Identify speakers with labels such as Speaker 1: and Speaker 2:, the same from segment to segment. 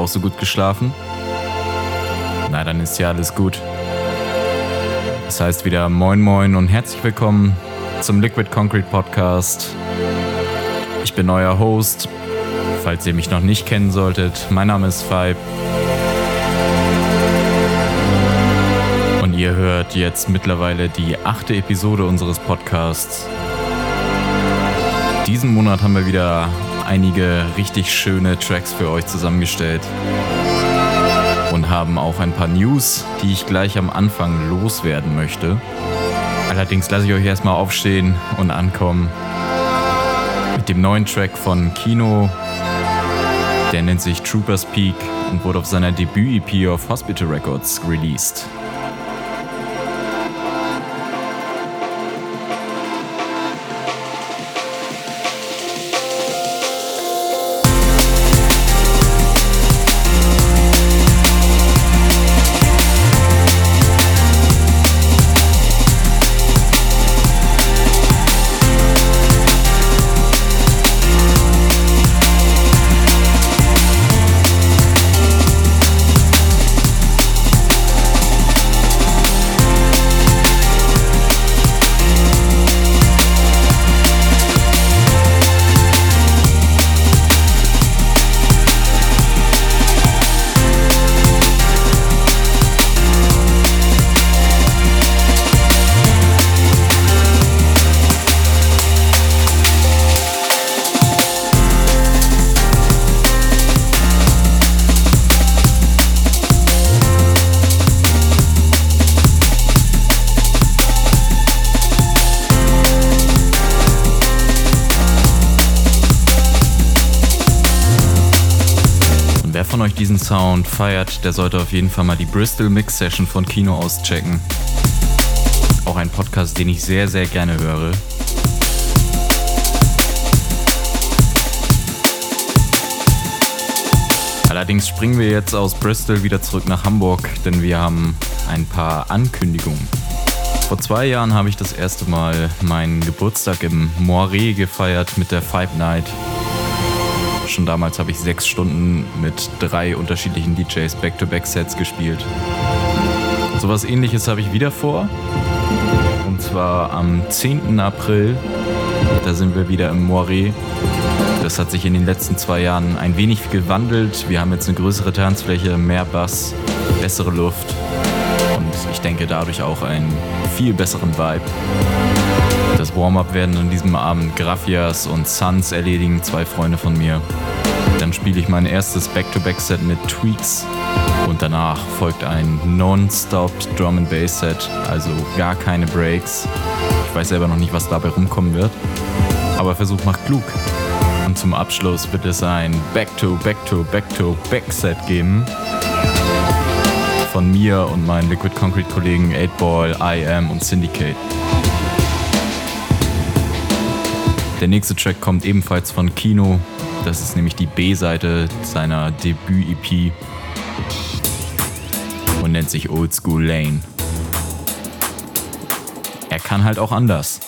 Speaker 1: Auch so gut geschlafen? Na, dann ist ja alles gut. Das heißt wieder Moin Moin und herzlich willkommen zum Liquid Concrete Podcast. Ich bin euer Host, falls ihr mich noch nicht kennen solltet. Mein Name ist Fibe. Und ihr hört jetzt mittlerweile die achte Episode unseres Podcasts. Diesen Monat haben wir wieder einige richtig schöne Tracks für euch zusammengestellt und haben auch ein paar News, die ich gleich am Anfang loswerden möchte. Allerdings lasse ich euch erstmal aufstehen und ankommen mit dem neuen Track von Kino. Der nennt sich Troopers Peak und wurde auf seiner Debüt-EP auf Hospital Records released. Sound feiert, der sollte auf jeden Fall mal die Bristol Mix Session von Kino auschecken. Auch ein Podcast, den ich sehr, sehr gerne höre. Allerdings springen wir jetzt aus Bristol wieder zurück nach Hamburg, denn wir haben ein paar Ankündigungen. Vor zwei Jahren habe ich das erste Mal meinen Geburtstag im Moiré gefeiert mit der Five Night Schon damals habe ich sechs Stunden mit drei unterschiedlichen DJs Back-to-Back-Sets gespielt. Sowas ähnliches habe ich wieder vor. Und zwar am 10. April. Da sind wir wieder im Moiré. Das hat sich in den letzten zwei Jahren ein wenig gewandelt. Wir haben jetzt eine größere Tanzfläche, mehr Bass, bessere Luft und ich denke dadurch auch einen viel besseren Vibe. Das Warm-up werden an diesem Abend Graffias und Suns erledigen, zwei Freunde von mir. Dann spiele ich mein erstes Back-to-Back-Set mit Tweaks und danach folgt ein non-stop Drum and Bass Set, also gar keine Breaks. Ich weiß selber noch nicht, was dabei rumkommen wird, aber Versuch macht klug. Und zum Abschluss wird es ein Back-to-Back-to-Back-to-Back Set geben von mir und meinen Liquid Concrete Kollegen 8Ball, I Am und Syndicate. Der nächste Track kommt ebenfalls von Kino. Das ist nämlich die B-Seite seiner Debüt-EP und nennt sich Old School Lane. Er kann halt auch anders.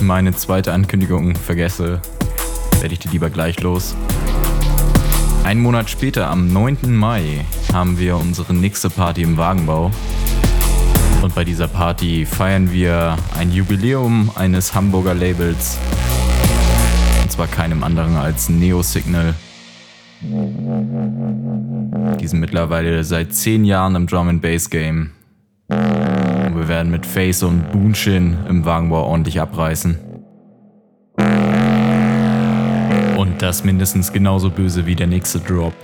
Speaker 1: Meine zweite Ankündigung vergesse, werde ich die lieber gleich los. Einen Monat später, am 9. Mai, haben wir unsere nächste Party im Wagenbau. Und bei dieser Party feiern wir ein Jubiläum eines Hamburger Labels. Und zwar keinem anderen als Neo Signal. Die sind mittlerweile seit 10 Jahren im Drum and Bass Game. Mit Face und Boonshin im Wagenbau ordentlich abreißen. Und das mindestens genauso böse wie der nächste Drop.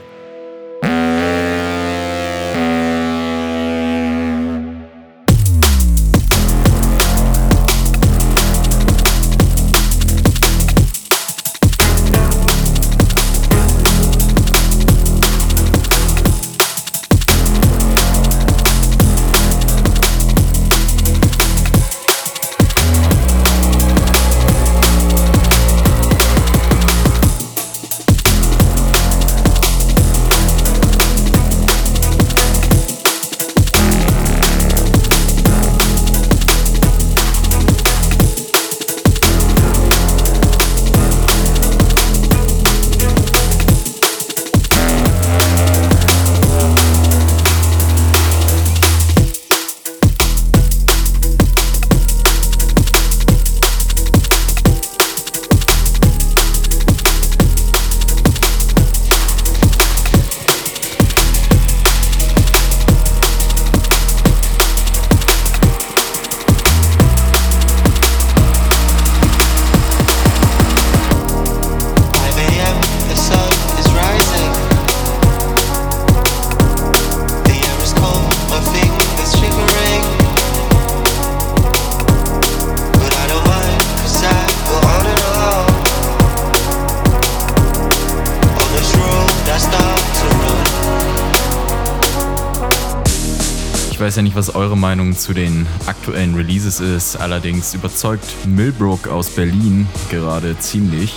Speaker 1: Weiß ja nicht, was eure Meinung zu den aktuellen Releases ist. Allerdings überzeugt Millbrook aus Berlin gerade ziemlich.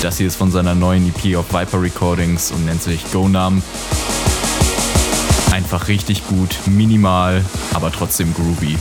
Speaker 1: Das hier ist von seiner neuen EP auf Viper Recordings und nennt sich Go Numb. Einfach richtig gut, minimal, aber trotzdem groovy.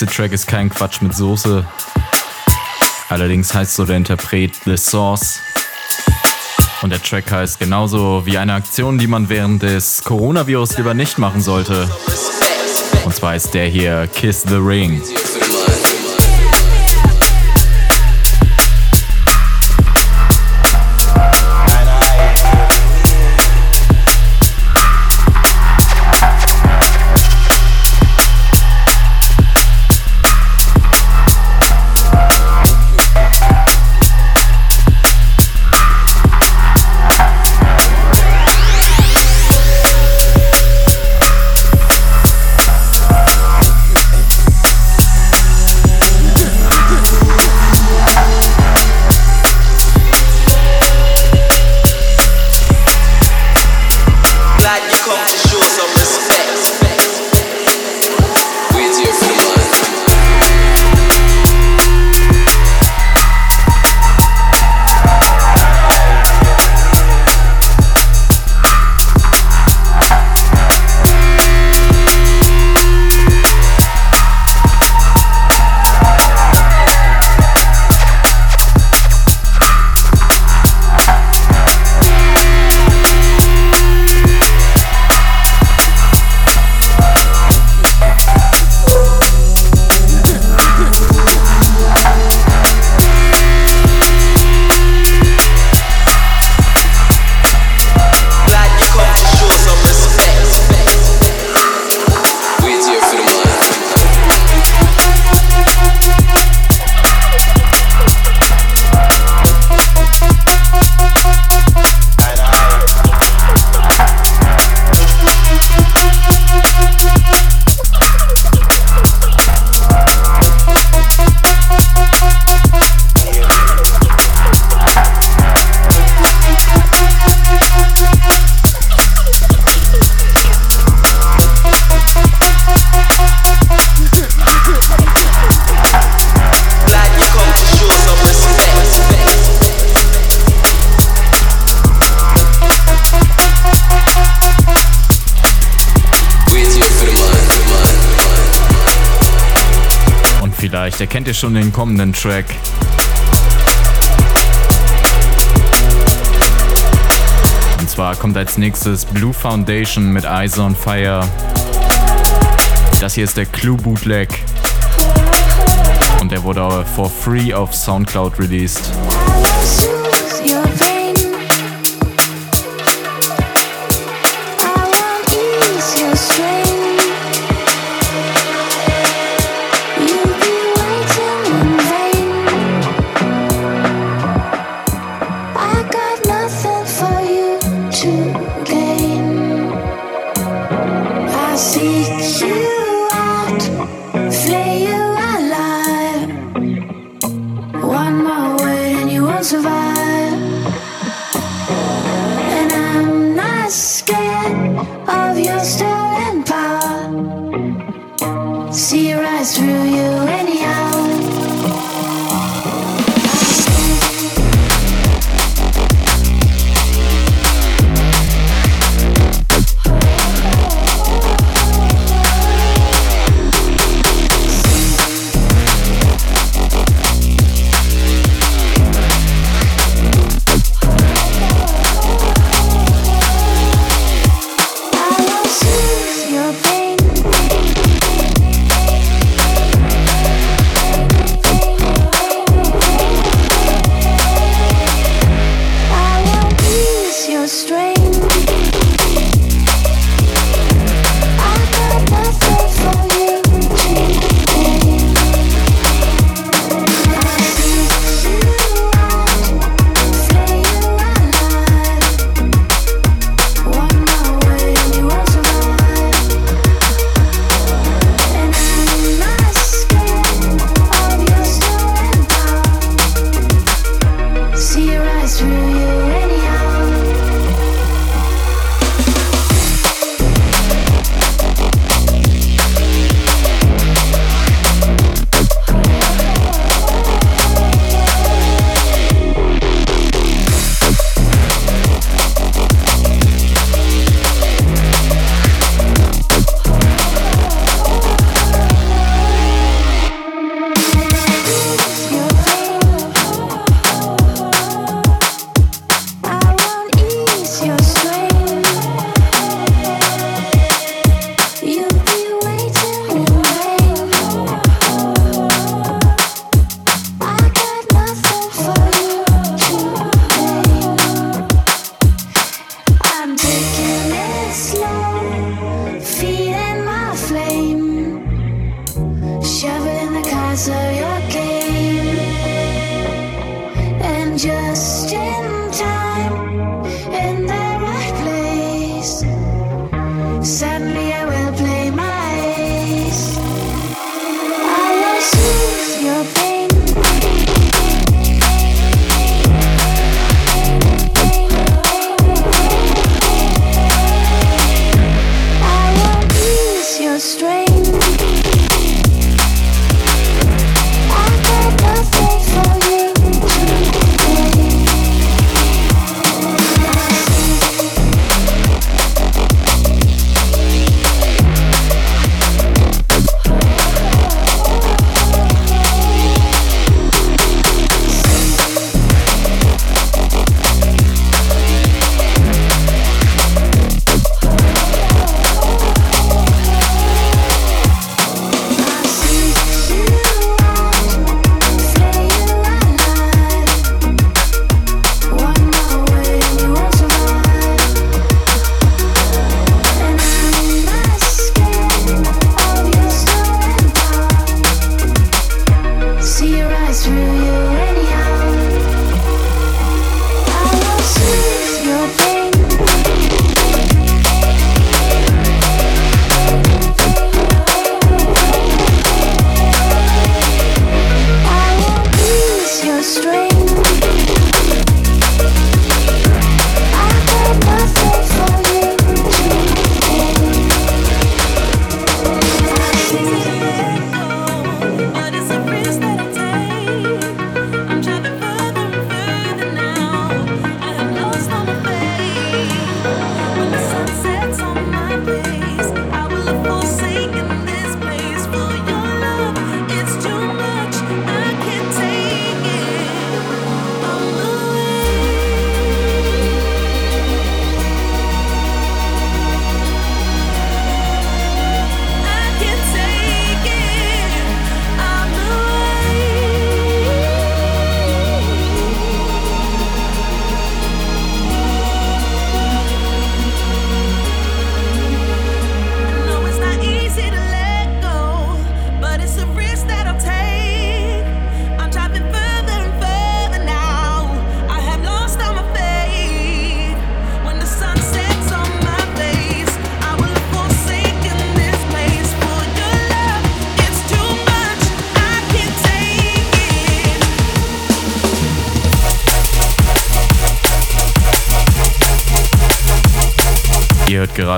Speaker 2: Nächste Track ist kein Quatsch mit Soße. Allerdings heißt so der Interpret The Sauce. Und der Track heißt genauso wie eine Aktion, die man während des Coronavirus lieber nicht machen sollte. Und zwar ist der hier Kiss the Ring. Kommenden Track. Und zwar kommt als nächstes Blue Foundation mit Eyes on Fire. Das hier ist der Clue Bootleg. Und der wurde for free auf Soundcloud released.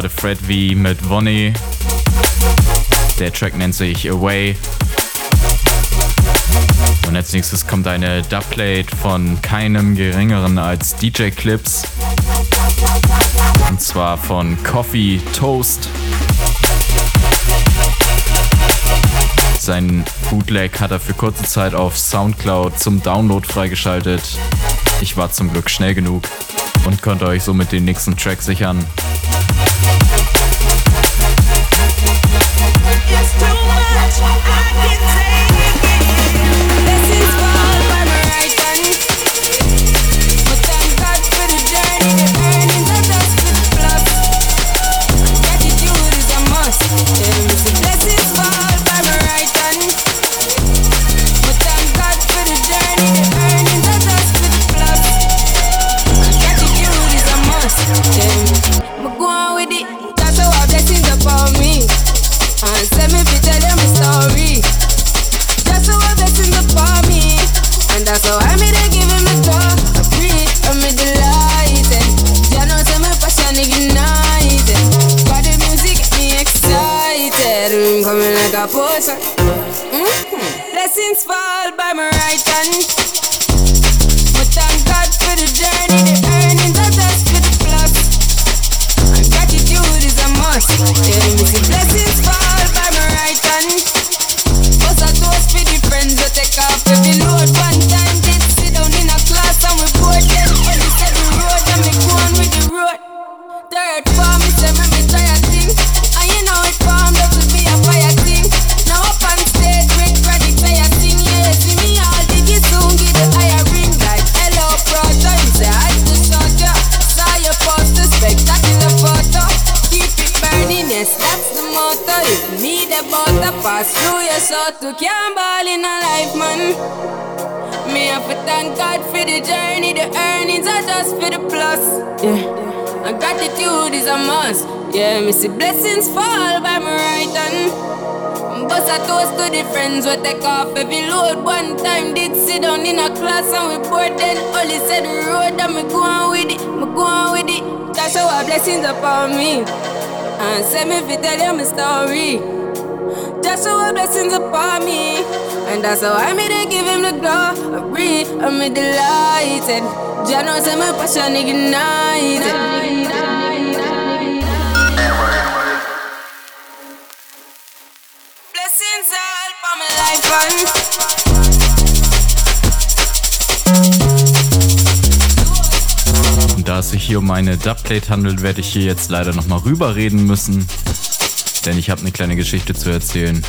Speaker 3: Gerade Fred V mit Vonnie. Der Track nennt sich Away. Und als nächstes kommt eine Dubplate von keinem geringeren als DJ Clips. Und zwar von Coffee Toast. Sein Bootleg hat er für kurze Zeit auf Soundcloud zum Download freigeschaltet. Ich war zum Glück schnell genug und konnte euch somit den nächsten Track sichern. Friends we take off every load. One time did sit down in a class and we bored then. Only said the road and me go on with it, me go on with it. That's how our blessings upon me. And send me fi tell you my story. Just show blessings upon me. And that's how I made it give him the glory. I'm delighted. Jah knows I'm my passion ignited.
Speaker 1: Da es sich hier um eine Dubplate handelt, werde ich hier jetzt leider nochmal rüberreden müssen denn ich habe eine kleine Geschichte zu erzählen.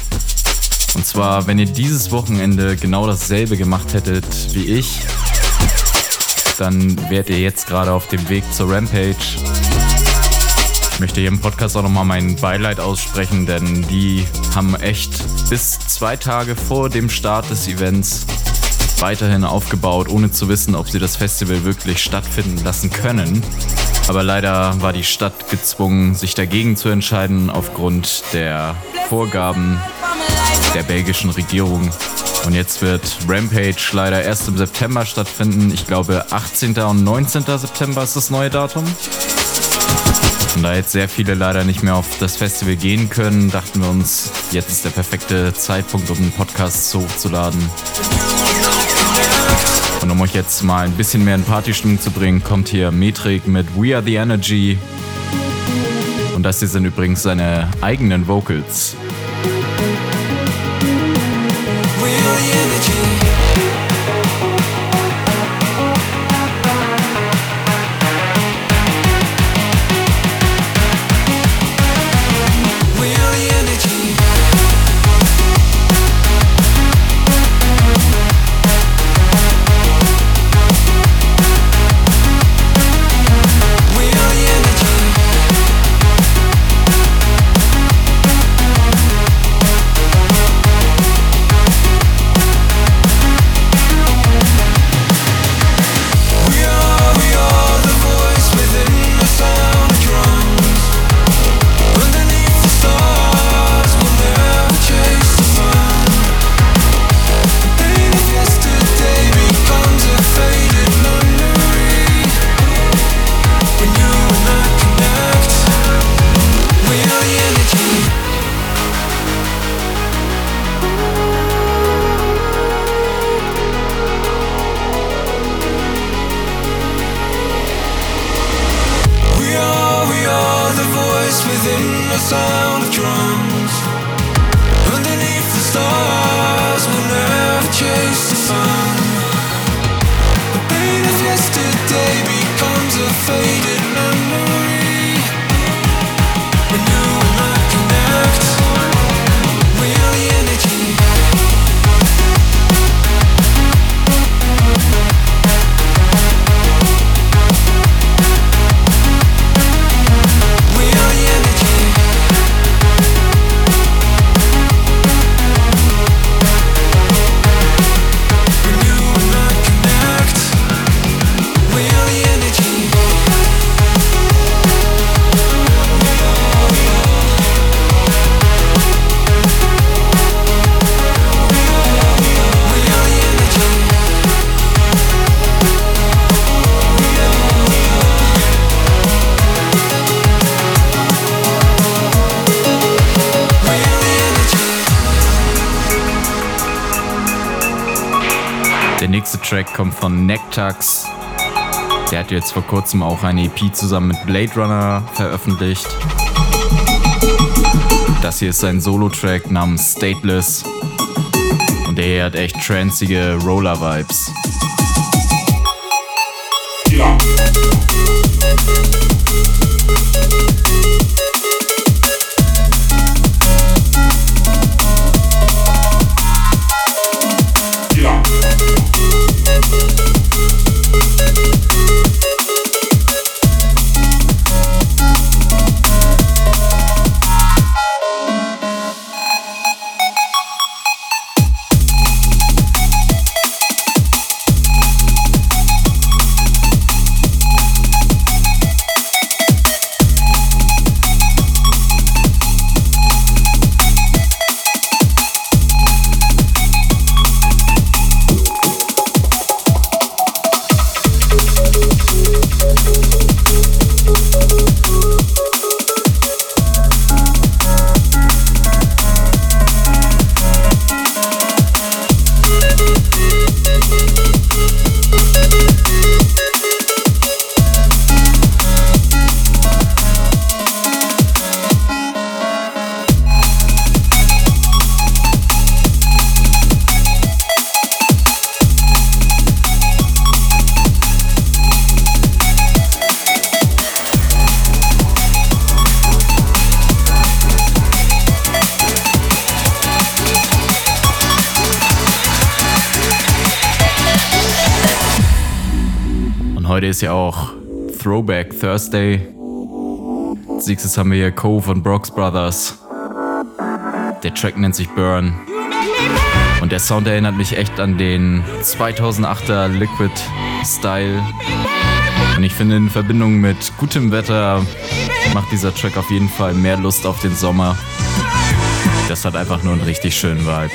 Speaker 1: Und zwar, wenn ihr dieses Wochenende genau dasselbe gemacht hättet wie ich, dann wärt ihr jetzt gerade auf dem Weg zur Rampage. Möchte hier im Podcast auch nochmal mein Beileid aussprechen, denn die haben echt bis zwei Tage vor dem Start des Events weiterhin aufgebaut, ohne zu wissen, ob sie das Festival wirklich stattfinden lassen können. Aber leider war die Stadt gezwungen, sich dagegen zu entscheiden aufgrund der Vorgaben der belgischen Regierung. Und jetzt wird Rampage leider erst im September stattfinden. Ich glaube 18. und 19. September ist das neue Datum. Und da jetzt sehr viele leider nicht mehr auf das Festival gehen können, dachten wir uns, jetzt ist der perfekte Zeitpunkt, um einen Podcast hochzuladen. Und um euch jetzt mal ein bisschen mehr in Partystimmung zu bringen, kommt hier Metrik mit We Are the Energy. Und das hier sind übrigens seine eigenen Vocals. Kommt von Nectax. Der hat jetzt vor kurzem auch eine EP zusammen mit Blade Runner veröffentlicht. Das hier ist sein Solo-Track namens Stateless. Und der hier hat echt tranzige Roller-Vibes. Ist ja auch Throwback Thursday. Als nächstes haben wir hier Cove und Brooks Brothers. Der Track nennt sich Burn. Und der Sound erinnert mich echt an den 2008er Liquid Style. Und ich finde, in Verbindung mit gutem Wetter macht dieser Track auf jeden Fall mehr Lust auf den Sommer. Das hat einfach nur einen richtig schönen Vibe.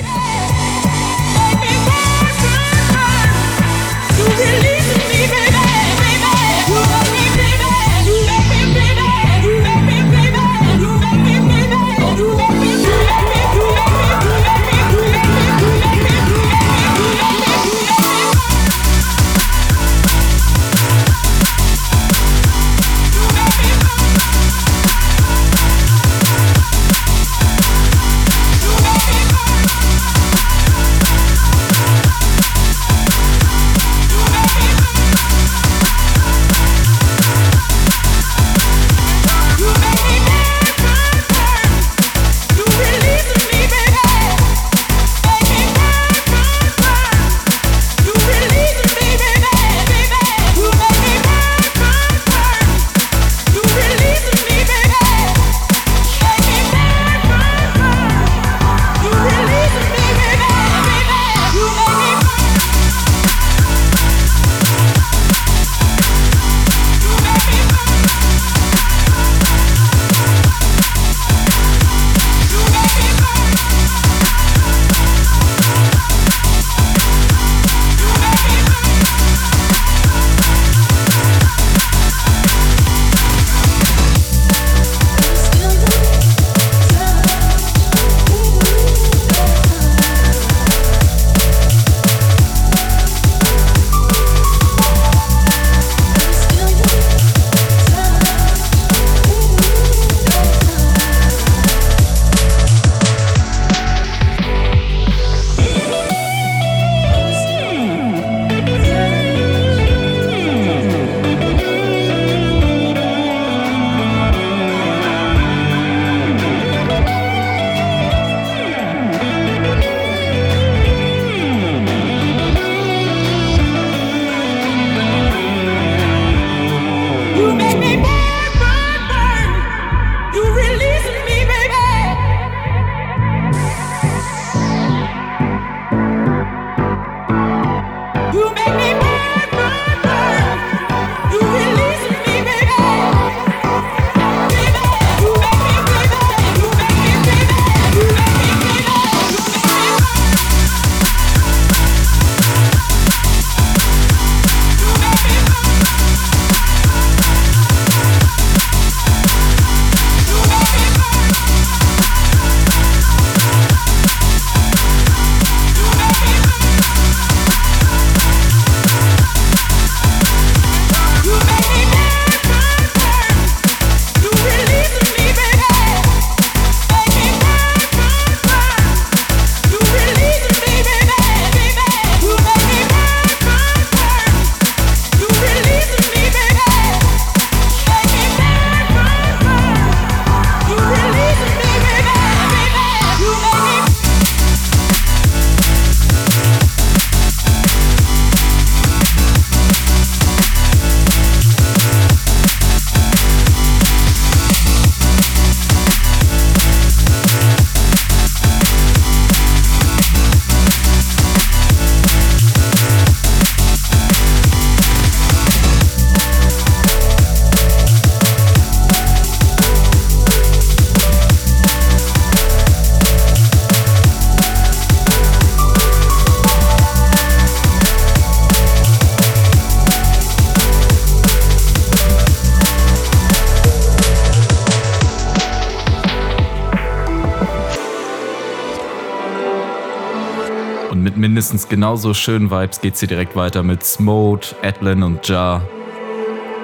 Speaker 1: Mindestens genauso schönen Vibes geht's hier direkt weiter mit Smode, Adlin und Jar.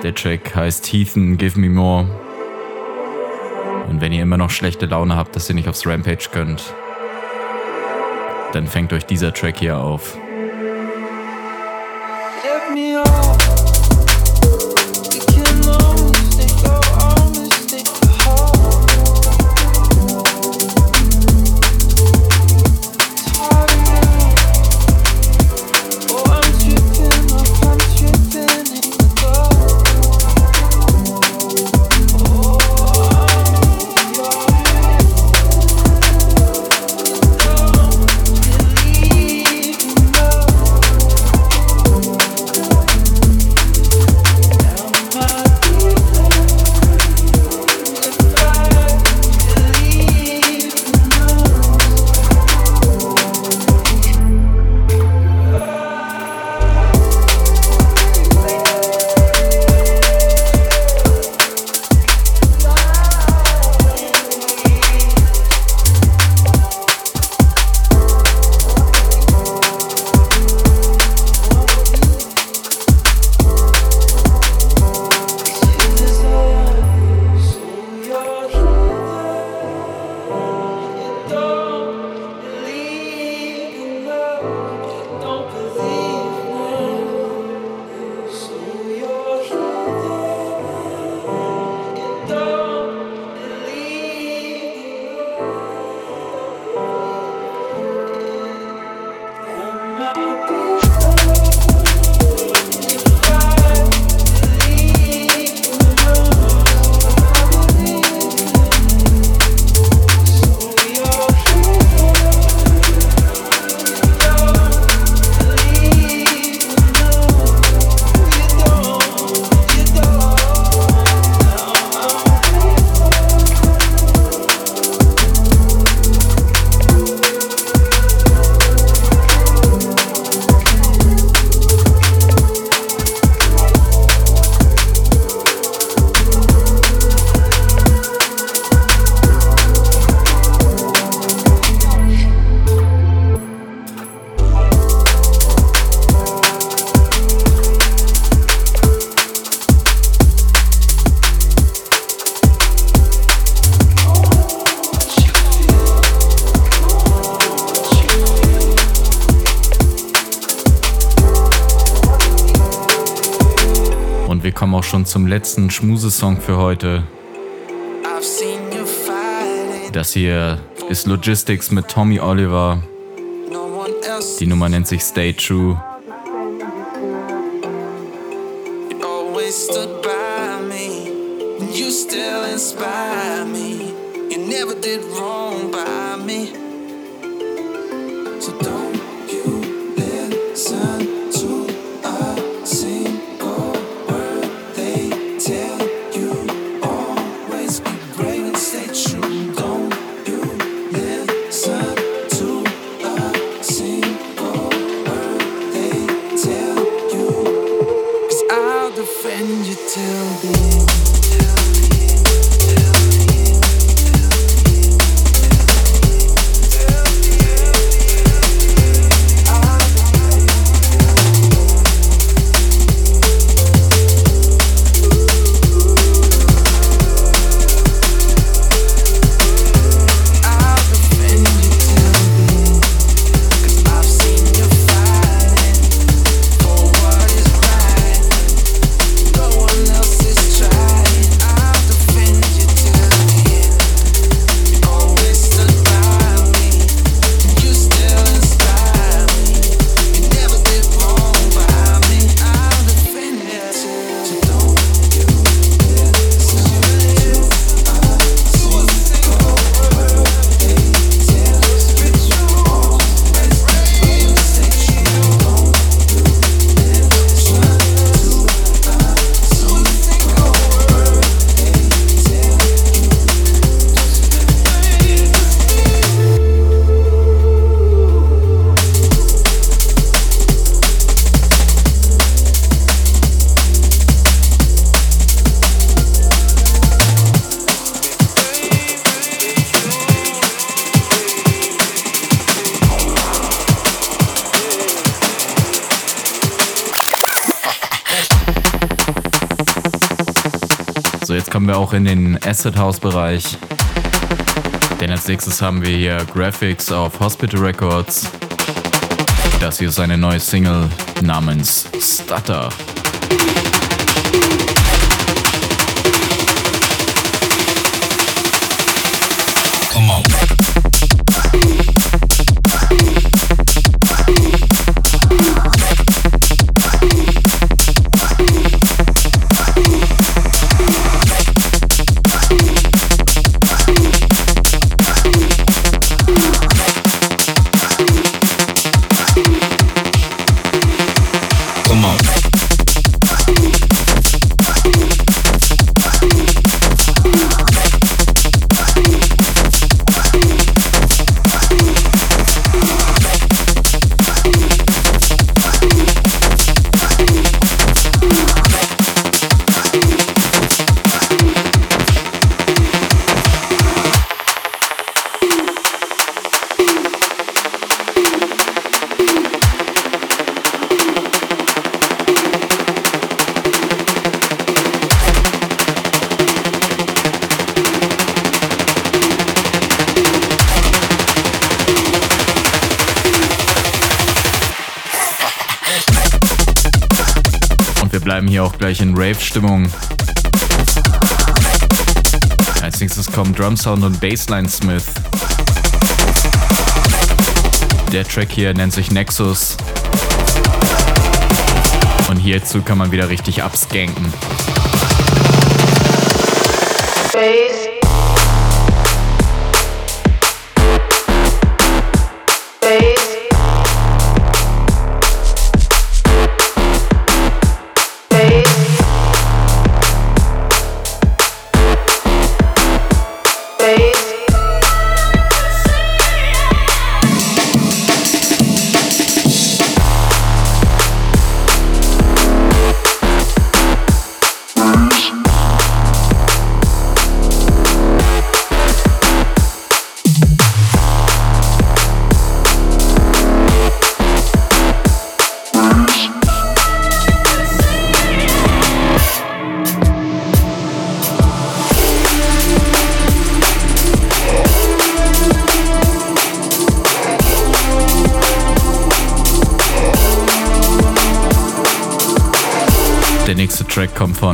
Speaker 1: Der Track heißt Heathen, Give Me More. Und wenn ihr immer noch schlechte Laune habt, dass ihr nicht aufs Rampage könnt, dann fängt euch dieser Track hier auf.
Speaker 4: Zum letzten Schmusesong für heute. Das hier ist Logistics mit Tommy Oliver. Die Nummer nennt sich Stay True. In den Acid House Bereich. Denn als nächstes haben wir hier Graphics auf Hospital Records. Das hier ist eine neue Single namens Stutter. Gleich in Rave-Stimmung. Als nächstes kommen Drum Sound und Bassline Smith. Der Track hier nennt sich Nexus. Und hierzu kann man wieder richtig abskanken. Bass.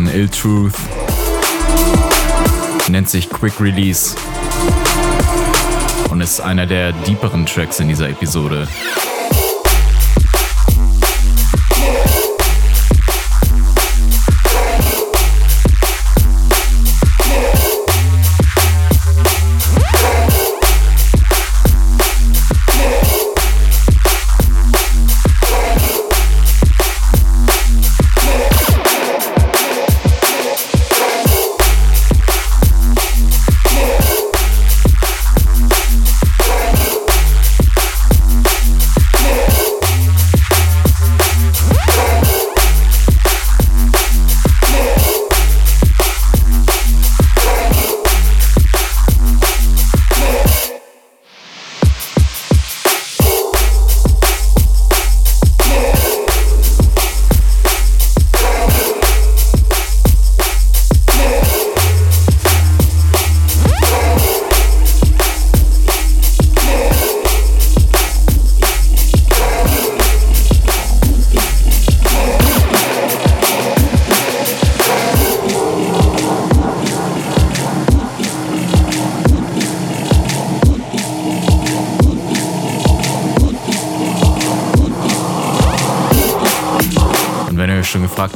Speaker 5: Von Ill Truth. Nennt sich Quick Release. Und ist einer der deeperen Tracks in dieser Episode.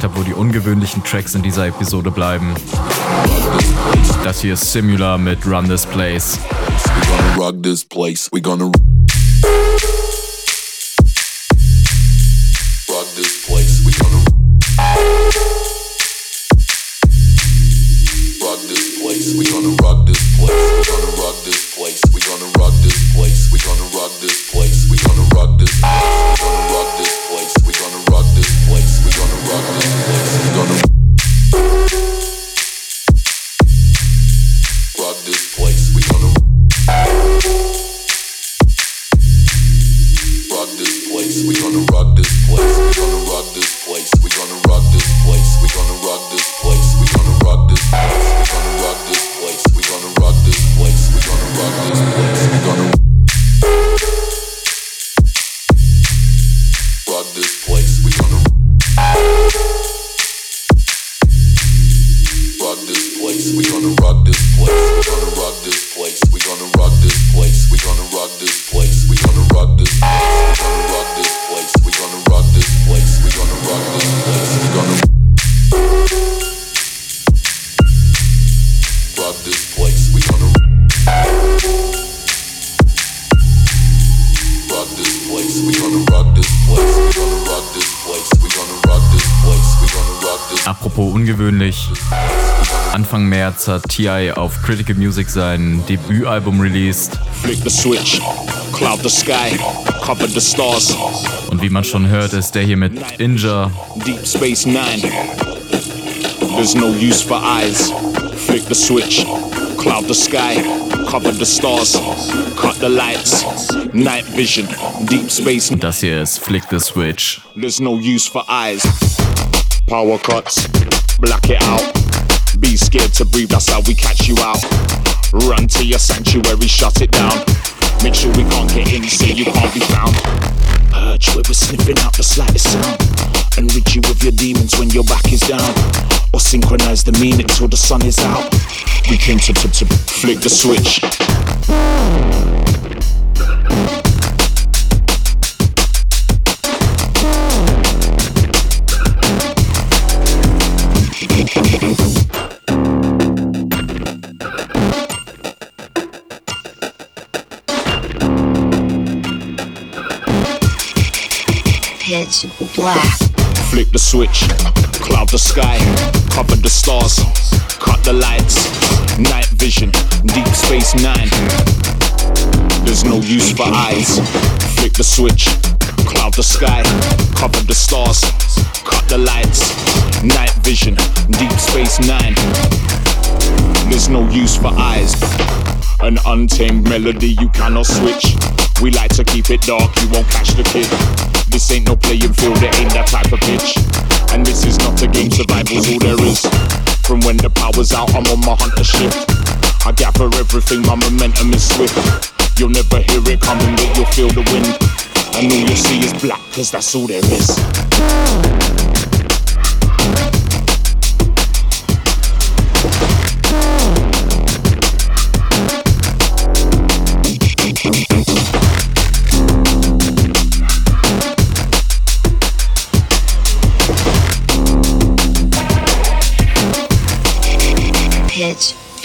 Speaker 5: Habe, wo die ungewöhnlichen Tracks in dieser Episode bleiben. Das hier ist Simula mit Run This Place. We gonna rock this place. We gonna März hat T.I. auf Critical Music sein Debütalbum released. Flick the switch, cloud the sky, cover the stars. Und wie man schon hört, ist der hier mit Inja. Deep Space Nine. There's no use for eyes. Flick the switch, cloud the sky, cover the stars, cut the lights, night vision, deep space. Das hier ist Flick the Switch. There's no use for eyes. Power cuts, black it out. Scared to breathe, that's how we catch you out. Run to your sanctuary, shut it down. Make sure we can't get in, say you can't be found. Purge where we're sniffing out the slightest sound. And rid you of your demons when your back is down. Or synchronize the meaning till the sun is out. We came to, to, to flick the switch. Pitch black. Flick the switch, cloud the sky, cover the stars, cut the lights, night vision, deep space nine. There's no use for eyes. Flick the switch, cloud the sky, cover the stars, cut the lights, night vision, deep space nine. There's no use for eyes. An untamed melody you cannot switch. We like to keep it dark, you won't catch the kid. This ain't no playing field, it ain't that type of pitch. And this is not a game, survival's all there is. From when the power's out, I'm on my hunter shift. I gather everything, my momentum is swift. You'll never hear it coming, but you'll feel the wind. And all you'll see is black, cause that's all there is.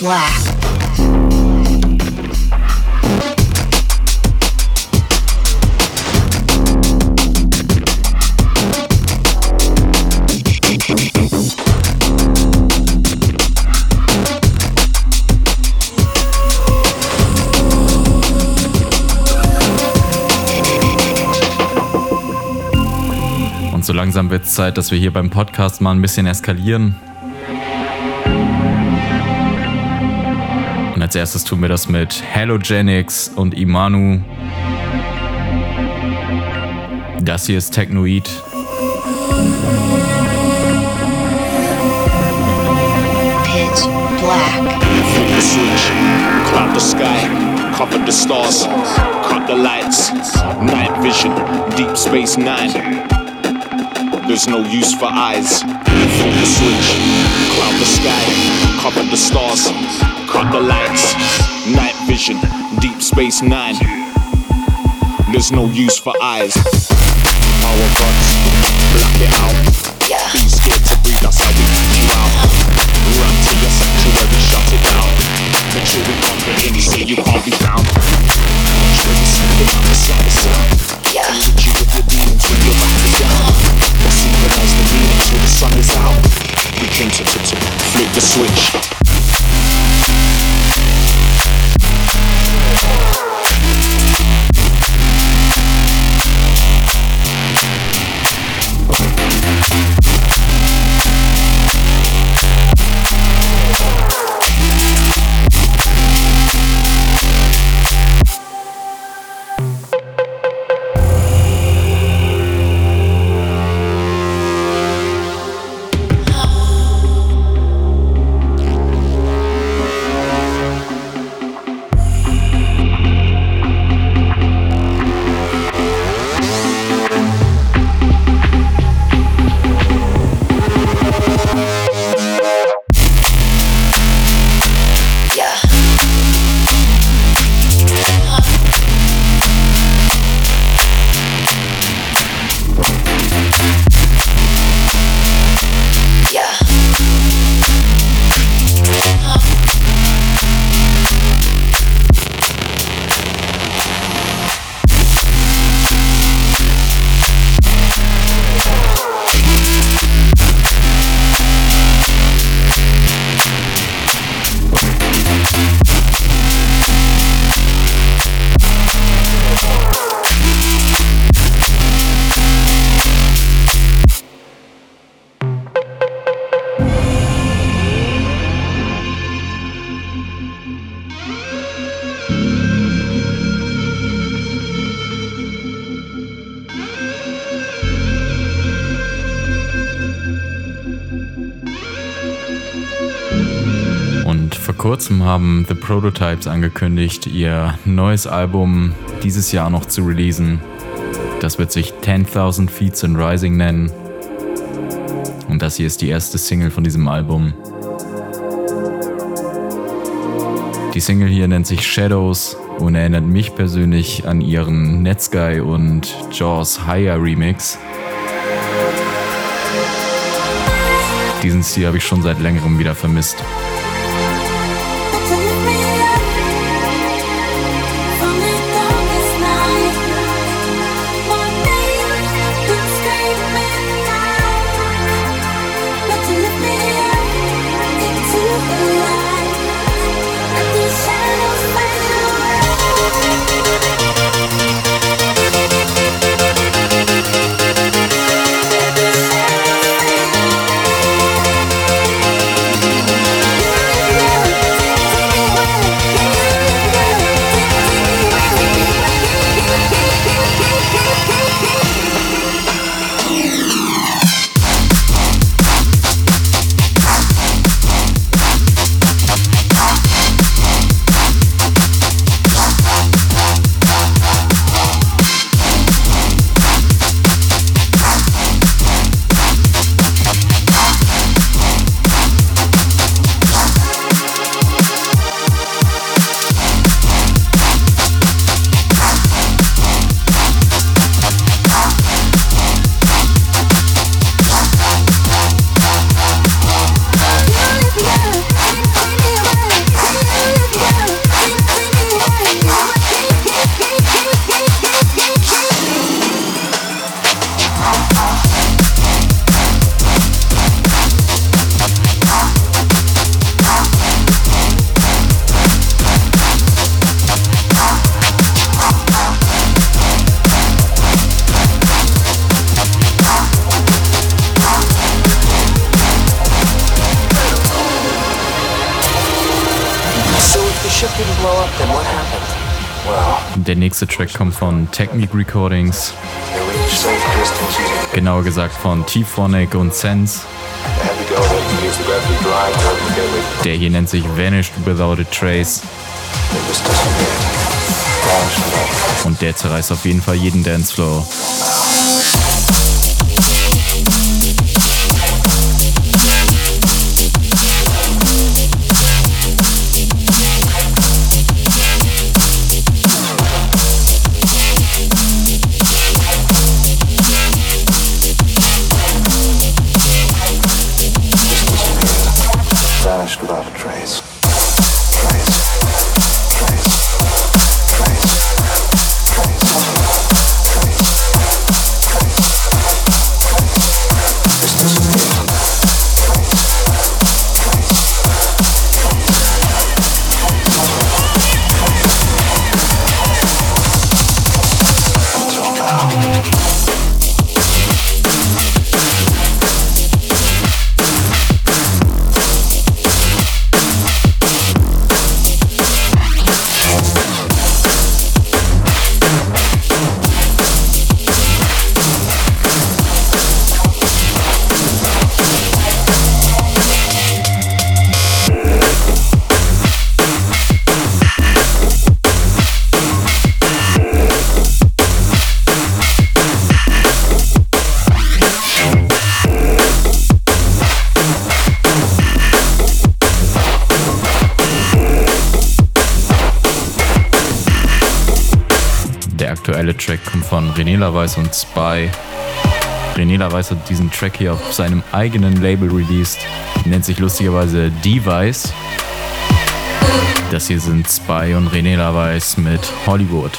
Speaker 3: Pitch black.
Speaker 1: so langsam wird es Zeit, dass wir hier beim Podcast mal ein bisschen eskalieren. Als erstes tun wir das mit Halogenics und Imanu. Das hier ist Technoid.
Speaker 3: Pitch black.
Speaker 5: the switch, cloud the sky, cover the stars, cut the lights, night vision, deep space nine. there's no use for eyes. Flip the switch, cloud the sky, cover the stars, cut the lights, night vision, deep space nine. There's no use for eyes. Power buds, black it out. Be scared to breathe, that's how we knock you out. Run to your sanctuary, shut it down. Make sure we conquer any say you can't be found. Steady sending out the side sound. Yeah. You with your demons when your back is down. Synchronize the beat until the sun is out. We came to, to, to flip the switch.
Speaker 1: Prototypes angekündigt, ihr neues Album dieses Jahr noch zu releasen. Das wird sich 10.000 Feet in Rising nennen. Und das hier ist die erste Single von diesem Album. Die Single hier nennt sich Shadows und erinnert mich persönlich an ihren Netsky und Jaws Higher Remix. Diesen Stil habe ich schon seit längerem wieder vermisst. Nächste Track kommt von Technique Recordings. Genauer gesagt von T-Phonic und Sense. Der hier nennt sich Vanished Without a Trace. Und der zerreißt auf jeden Fall jeden Dancefloor. Kommt von René Laweis und Spy. René Laweis hat diesen Track hier auf seinem eigenen Label released. Nennt sich lustigerweise Device. Das hier sind Spy und René Laweis mit Hollywood.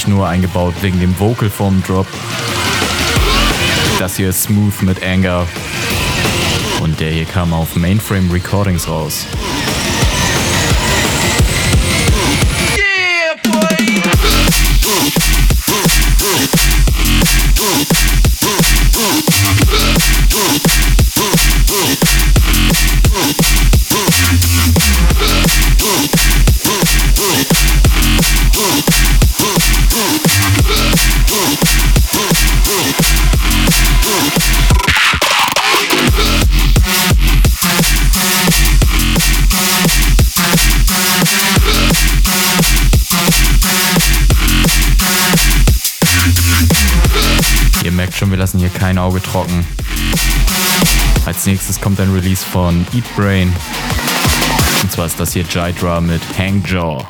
Speaker 1: Eigentlich nur eingebaut wegen dem Vocal Form Drop. Das hier ist Smooth mit Anger. Und der hier kam auf Mainframe Recordings raus. Trocken. Als nächstes kommt ein Release von Eat Brain. Und zwar ist das hier Jydra mit Hangjaw.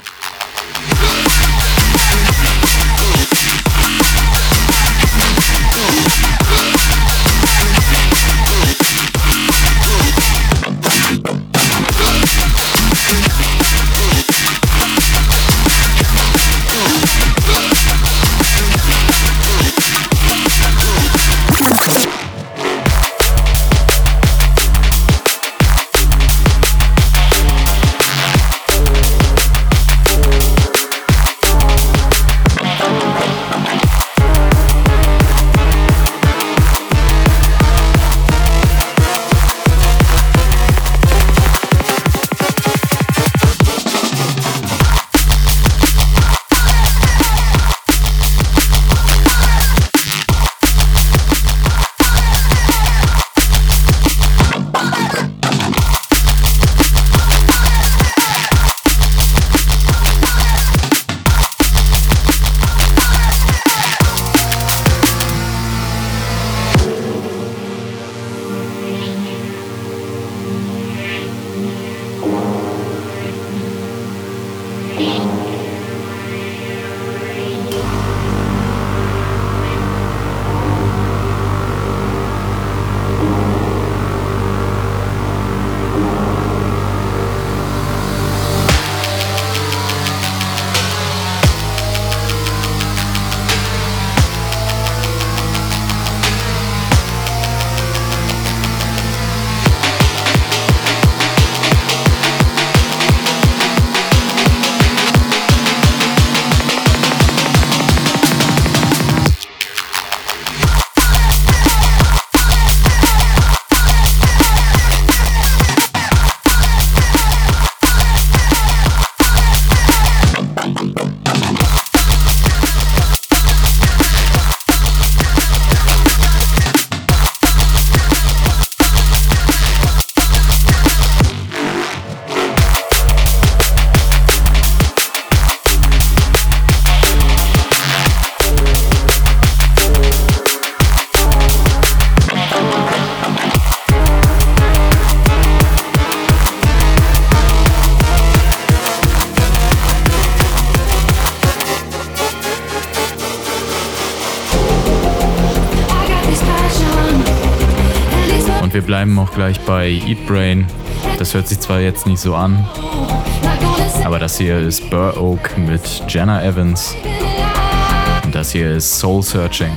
Speaker 6: Bleiben auch gleich bei Eat Brain. Das hört sich zwar jetzt nicht so an, aber das hier ist Burr Oak mit Jenna Evans. Und das hier ist Soul Searching.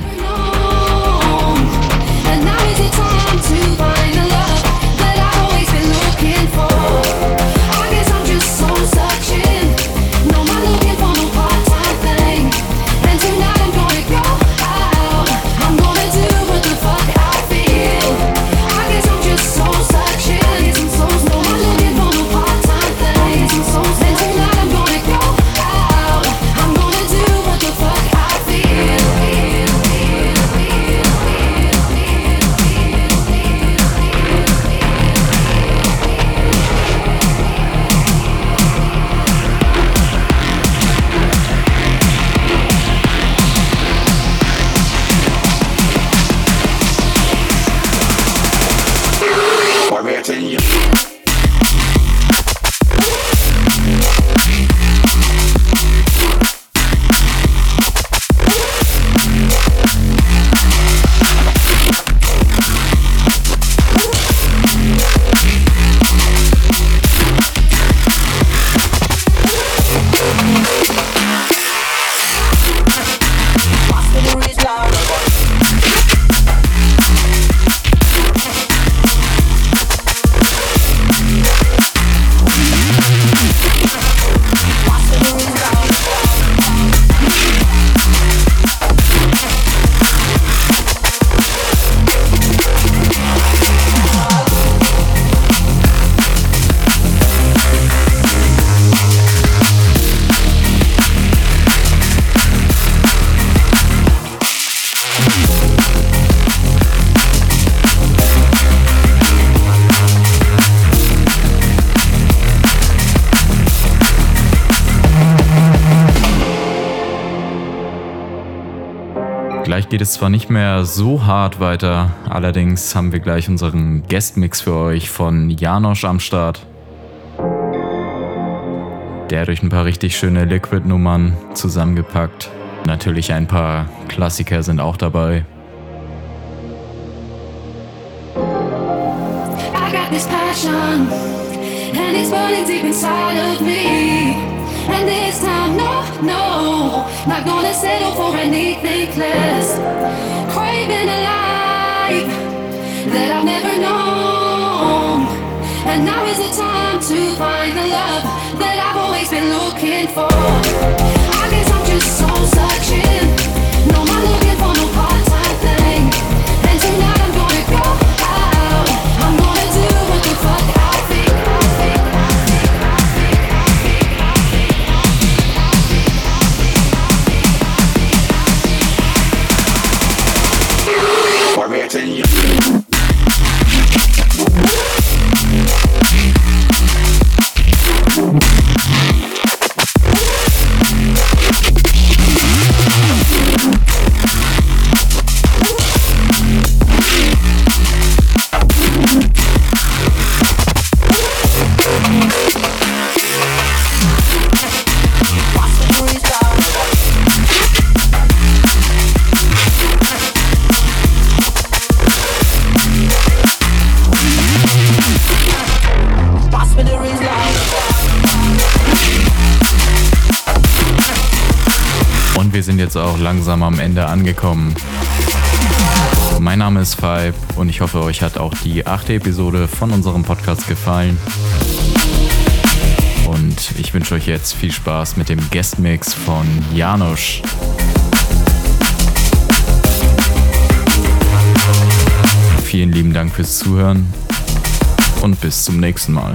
Speaker 6: Gleich geht es zwar nicht mehr so hart weiter, allerdings haben wir gleich unseren Guestmix für euch von Janosch am Start. Der durch ein paar richtig schöne Liquid-Nummern zusammengepackt. Natürlich ein paar Klassiker sind auch dabei. I got this passion, and it's burning deep inside of me. And this time, no, no, not gonna settle for anything less. Craving a life that I've never known. And now is the time to find the love that I've always been looking for. I guess I'm just soul searching. No, I'm looking for no part auch langsam am Ende angekommen. Mein Name ist Five und ich hoffe, euch hat auch die achte Episode von unserem Podcast gefallen. Und ich wünsche euch jetzt viel Spaß mit dem Guestmix von Janusz. Vielen lieben Dank fürs Zuhören und bis zum nächsten Mal.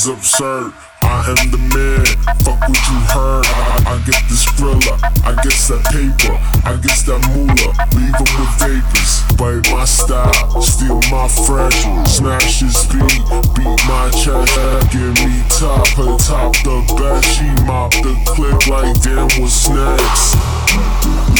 Speaker 7: Is absurd. I am the man, fuck what you heard. I, I, get this thriller, I guess that paper, I guess that moolah. Leave him with vapors. Bite my style, steal my fresh, smash his beat, beat my chest. Give me top, her top the best. She mop the clip like damn what's next.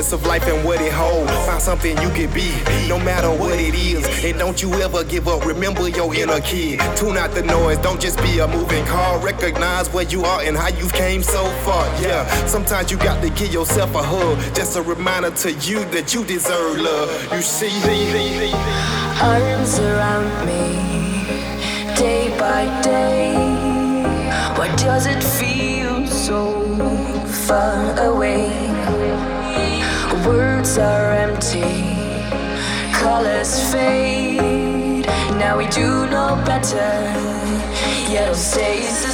Speaker 8: Of
Speaker 9: life and what it holds. Find something you can be, no matter what it is. And don't you ever give up. Remember your inner kid. Tune out the noise. Don't just be a moving car. Recognize where you are and how you came so far. Yeah, sometimes you got to give yourself a hug. Just a reminder to you that you deserve love. You see,
Speaker 6: arms around me, day by day. Why does it feel? so far away. Words are empty, colors fade. Now we do know better, yet it stays.